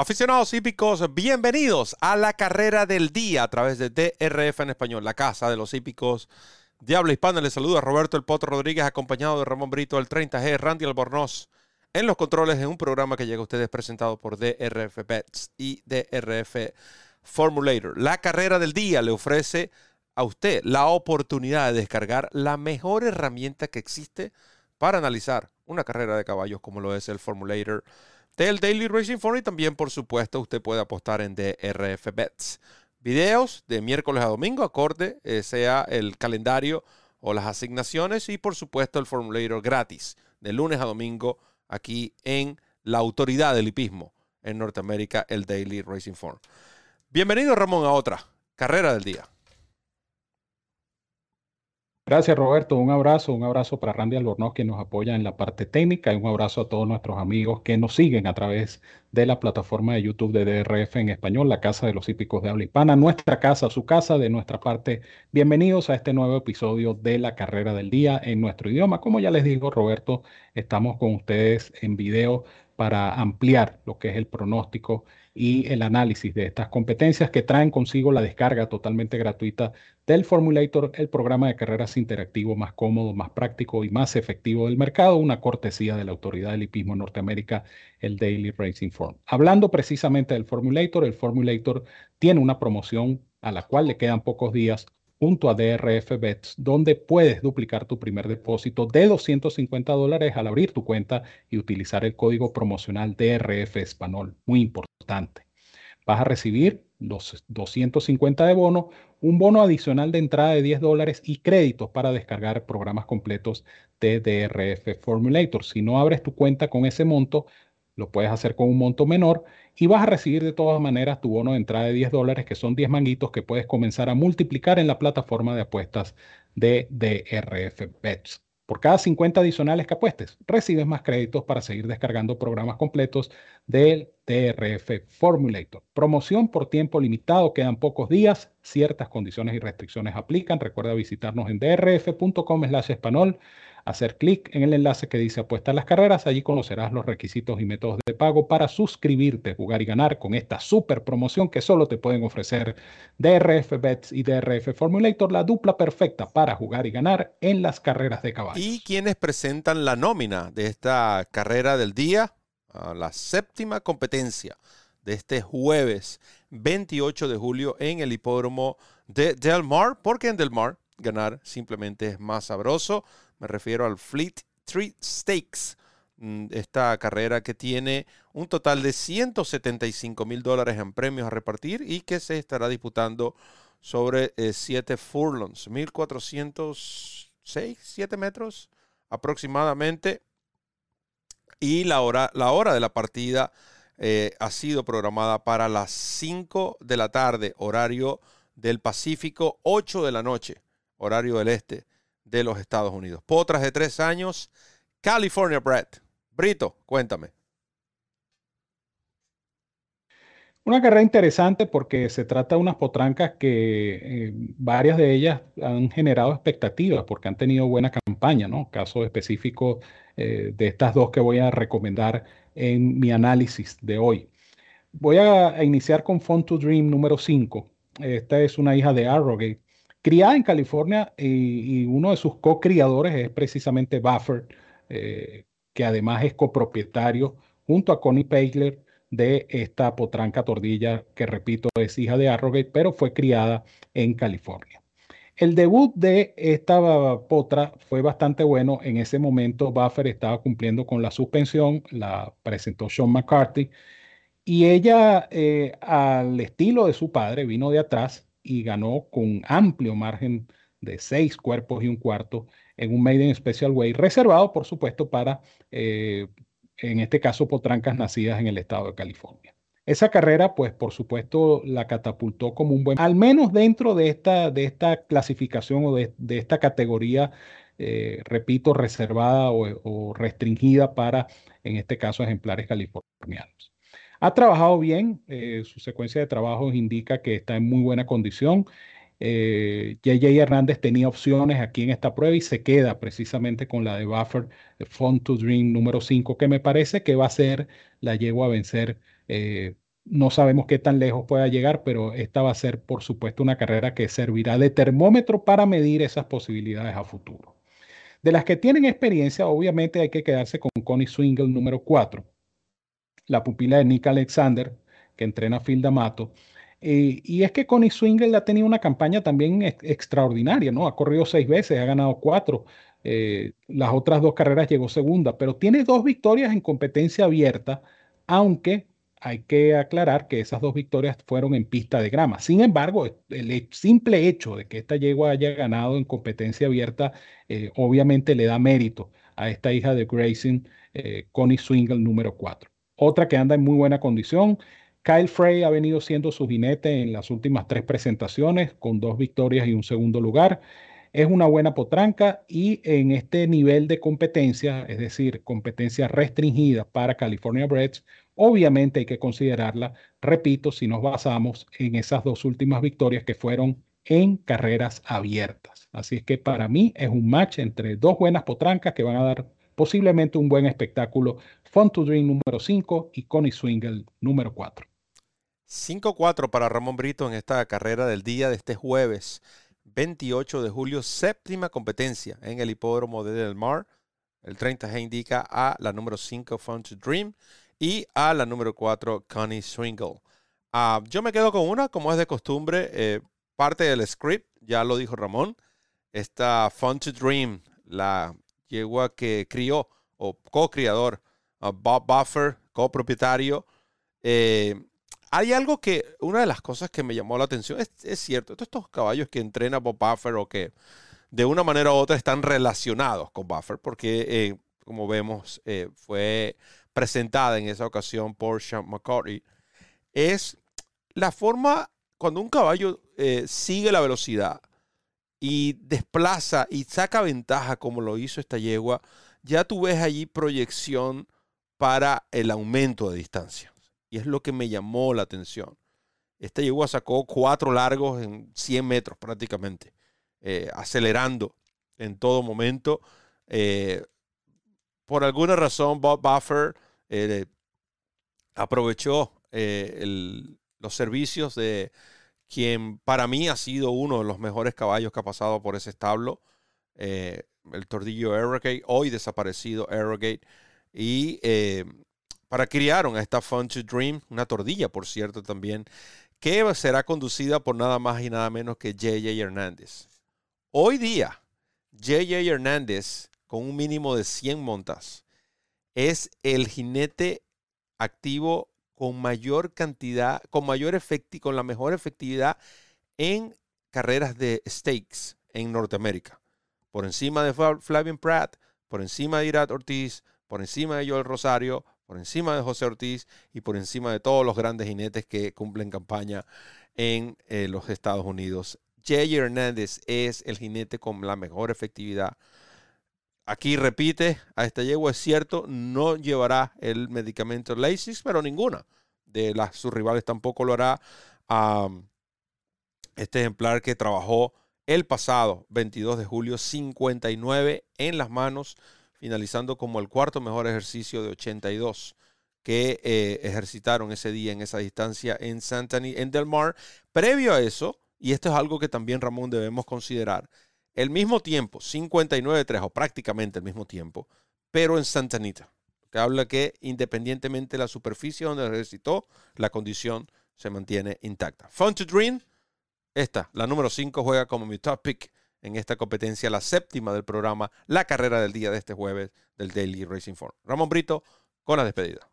Aficionados hípicos, bienvenidos a la carrera del día a través de DRF en español, la casa de los hípicos de habla hispana. Les saluda Roberto El Potro Rodríguez, acompañado de Ramón Brito, el 30G, Randy Albornoz, en los controles en un programa que llega a ustedes presentado por DRF Bets y DRF Formulator. La carrera del día le ofrece a usted la oportunidad de descargar la mejor herramienta que existe para analizar una carrera de caballos como lo es el Formulator del Daily Racing Form y también, por supuesto, usted puede apostar en DRF Bets. Videos de miércoles a domingo, acorde eh, sea el calendario o las asignaciones y, por supuesto, el formulario gratis de lunes a domingo aquí en la autoridad del hipismo en Norteamérica, el Daily Racing Form. Bienvenido, Ramón, a otra carrera del día. Gracias Roberto, un abrazo, un abrazo para Randy Albornoz que nos apoya en la parte técnica y un abrazo a todos nuestros amigos que nos siguen a través de la plataforma de YouTube de DRF en español, la Casa de los Hípicos de Habla Hispana, nuestra casa, su casa, de nuestra parte. Bienvenidos a este nuevo episodio de la carrera del día en nuestro idioma. Como ya les digo, Roberto, estamos con ustedes en video para ampliar lo que es el pronóstico y el análisis de estas competencias que traen consigo la descarga totalmente gratuita del Formulator, el programa de carreras interactivo más cómodo, más práctico y más efectivo del mercado, una cortesía de la Autoridad del Hipismo Norteamérica, el Daily Racing Form. Hablando precisamente del Formulator, el Formulator tiene una promoción a la cual le quedan pocos días junto a DRF Bets, donde puedes duplicar tu primer depósito de 250 dólares al abrir tu cuenta y utilizar el código promocional DRF Español. Muy importante. Vas a recibir los 250 de bono, un bono adicional de entrada de 10 dólares y créditos para descargar programas completos de DRF Formulator. Si no abres tu cuenta con ese monto, lo puedes hacer con un monto menor y vas a recibir de todas maneras tu bono de entrada de 10 dólares, que son 10 manguitos que puedes comenzar a multiplicar en la plataforma de apuestas de DRF Bets. Por cada 50 adicionales que apuestes, recibes más créditos para seguir descargando programas completos del DRF Formulator. Promoción por tiempo limitado, quedan pocos días, ciertas condiciones y restricciones aplican. Recuerda visitarnos en drf.com slash español hacer clic en el enlace que dice apuesta a las carreras. Allí conocerás los requisitos y métodos de pago para suscribirte, jugar y ganar con esta super promoción que solo te pueden ofrecer DRF Bets y DRF Formulator, la dupla perfecta para jugar y ganar en las carreras de caballos. ¿Y quienes presentan la nómina de esta carrera del día? La séptima competencia de este jueves 28 de julio en el hipódromo de Del Mar, porque en Del Mar ganar simplemente es más sabroso. Me refiero al Fleet Street Stakes, mm, esta carrera que tiene un total de 175 mil dólares en premios a repartir y que se estará disputando sobre 7 eh, furlongs, 1406, 7 metros aproximadamente. Y la hora, la hora de la partida eh, ha sido programada para las 5 de la tarde, horario del Pacífico, 8 de la noche, horario del Este de los Estados Unidos. Potras de tres años, California Brett. Brito, cuéntame. Una carrera interesante porque se trata de unas potrancas que eh, varias de ellas han generado expectativas porque han tenido buena campaña, ¿no? Caso específico eh, de estas dos que voy a recomendar en mi análisis de hoy. Voy a, iniciar con Fun to Dream número 5. Esta es una hija de Arrogate criada en California y, uno de sus co-criadores es precisamente Buffer, eh, que además es copropietario junto a Connie Pagler de esta potranca tordilla que repito es hija de Arrogate, pero fue criada en California. El debut de esta potra fue bastante bueno. En ese momento Buffer estaba cumpliendo con la suspensión, la presentó Sean McCarthy y ella, eh, al estilo de su padre, vino de atrás y ganó con amplio margen de seis cuerpos y un cuarto en un Maiden Special Way, reservado, por supuesto, para, eh, en este caso, potrancas nacidas en el estado de California. Esa carrera, pues, por supuesto, la catapultó como un buen, al menos dentro de esta, de esta clasificación o de, esta categoría, eh, repito, reservada o restringida para, en este caso, ejemplares californianos. Ha trabajado bien, eh, su secuencia de trabajos indica que está en muy buena condición. JJ eh, Hernández tenía opciones aquí en esta prueba y se queda precisamente con la de Buffer Fun to Dream número 5, que me parece que va a ser la yegua a vencer eh, no sabemos qué tan lejos pueda llegar, pero esta va a ser, por supuesto, una carrera que servirá de termómetro para medir esas posibilidades a futuro. De las que tienen experiencia, obviamente hay que quedarse con Connie Swingle número 4, la pupila de Nick Alexander, que entrena a Phil D'Amato. Eh, y es que Connie Swingle ha tenido una campaña también extraordinaria, ¿no? Ha corrido seis veces, ha ganado cuatro. Eh, las otras dos carreras llegó segunda, pero tiene dos victorias en competencia abierta, aunque hay que aclarar que esas dos victorias fueron en pista de grama. Sin embargo, el simple hecho de que esta yegua haya ganado en competencia abierta, eh, obviamente le da mérito a esta hija de Grayson, Connie Swingle número 4. Otra que anda en muy buena condición. Kyle Frey ha venido siendo su jinete en las últimas tres presentaciones, con dos victorias y un segundo lugar. Es una buena potranca y en este nivel de competencia, es decir, competencia restringida para California Breds, Obviamente hay que considerarla, repito, si nos basamos en esas dos últimas victorias que fueron en carreras abiertas. Así es que para mí es un match entre dos buenas potrancas que van a dar posiblemente un buen espectáculo. Fun to Dream número 5 y Connie Swingle número 4. 5-4 para Ramón Brito en esta carrera del día de este jueves 28 de julio, séptima competencia en el hipódromo de Del Mar. El 30G indica a la número 5 Fun to Dream y a la número 4, Connie Swingle. Ah, yo me quedo con una, como es de costumbre, eh, parte del script, ya lo dijo Ramón, esta Fun to Dream, la yegua que crió o co-criador Bob Buffer, copropietario. Eh, hay algo que, una de las cosas que me llamó la atención, es, es cierto, estos caballos que entrena Bob Buffer o que de una manera u otra están relacionados con Buffer, porque eh, como vemos, fue presentada en esa ocasión por Sean McCarthy, es la forma cuando un caballo eh, sigue la velocidad y desplaza y saca ventaja como lo hizo esta yegua, ya tú ves allí proyección para el aumento de distancia. Y es lo que me llamó la atención. Esta yegua sacó cuatro largos en 100 metros prácticamente, eh, acelerando en todo momento. Eh, por alguna razón Bob Buffer eh, aprovechó los servicios de quien para mí ha sido uno de los mejores caballos que ha pasado por ese establo, el tordillo Arrogate, hoy desaparecido Arrogate, y para criaron a esta Fun to Dream, una tordilla por cierto también, que será conducida por nada más y nada menos que JJ Hernández. Hoy día, JJ Hernández, con un mínimo de 100 montas, es el jinete activo con mayor cantidad, con mayor efectividad, con la mejor efectividad en carreras de stakes en Norteamérica. Por encima de Flavien Pratt, por encima de Irat Ortiz, por encima de Joel Rosario, por encima de José Ortiz y por encima de todos los grandes jinetes que cumplen campaña en eh, los Estados Unidos. Jay Hernández es el jinete con la mejor efectividad Aquí repite, a esta yegua es cierto, no llevará el medicamento Lasix, pero ninguna de las, sus rivales tampoco lo hará. este ejemplar que trabajó el pasado 22 de julio, 59 en las manos, finalizando como el cuarto mejor ejercicio de 82 que eh, ejercitaron ese día en esa distancia en Santani, en Del Mar. Previo a eso, y esto es algo que también Ramón debemos considerar, el mismo tiempo, 59-3 o prácticamente el mismo tiempo, pero en Santa Anita, que habla que independientemente de la superficie donde recitó, la condición se mantiene intacta. Fun to Dream, esta, la número 5, juega como mi top pick en esta competencia, la séptima del programa, la carrera del día de este jueves del Daily Racing Form. Ramón Brito con la despedida.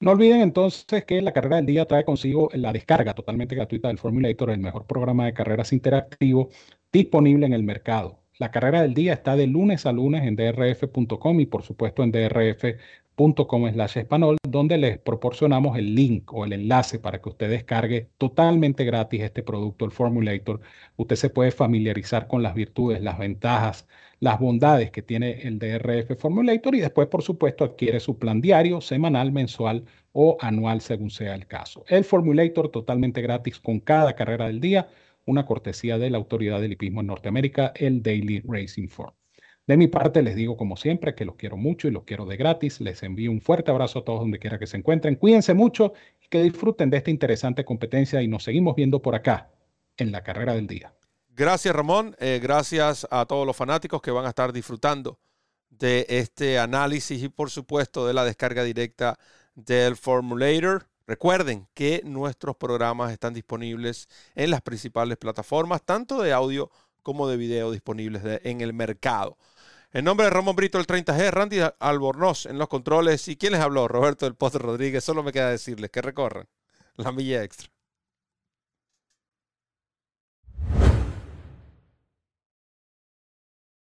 No olviden entonces que la carrera del día trae consigo la descarga totalmente gratuita del Formulator, el mejor programa de carreras interactivo disponible en el mercado. La carrera del día está de lunes a lunes en drf.com y por supuesto en donde les proporcionamos el link o el enlace para que usted descargue totalmente gratis este producto, el Formulator. Usted se puede familiarizar con las virtudes, las ventajas, las bondades que tiene el DRF Formulator y después, por supuesto, adquiere su plan diario, semanal, mensual o anual, según sea el caso. El Formulator totalmente gratis con cada carrera del día, una cortesía de la Autoridad del Hipismo en Norteamérica, el Daily Racing Form. De mi parte, les digo como siempre que los quiero mucho y los quiero de gratis. Les envío un fuerte abrazo a todos donde quiera que se encuentren. Cuídense mucho y que disfruten de esta interesante competencia y nos seguimos viendo por acá en la carrera del día. Gracias, Ramón. Eh, gracias a todos los fanáticos que van a estar disfrutando de este análisis y, por supuesto, de la descarga directa del Formulator. Recuerden que nuestros programas están disponibles en las principales plataformas, tanto de audio como de video disponibles en el mercado. En nombre de Ramón Brito, el 30G, Randy Albornoz en los controles. ¿Y quién les habló? Roberto del Poste Rodríguez. Solo me queda decirles que recorran la milla extra.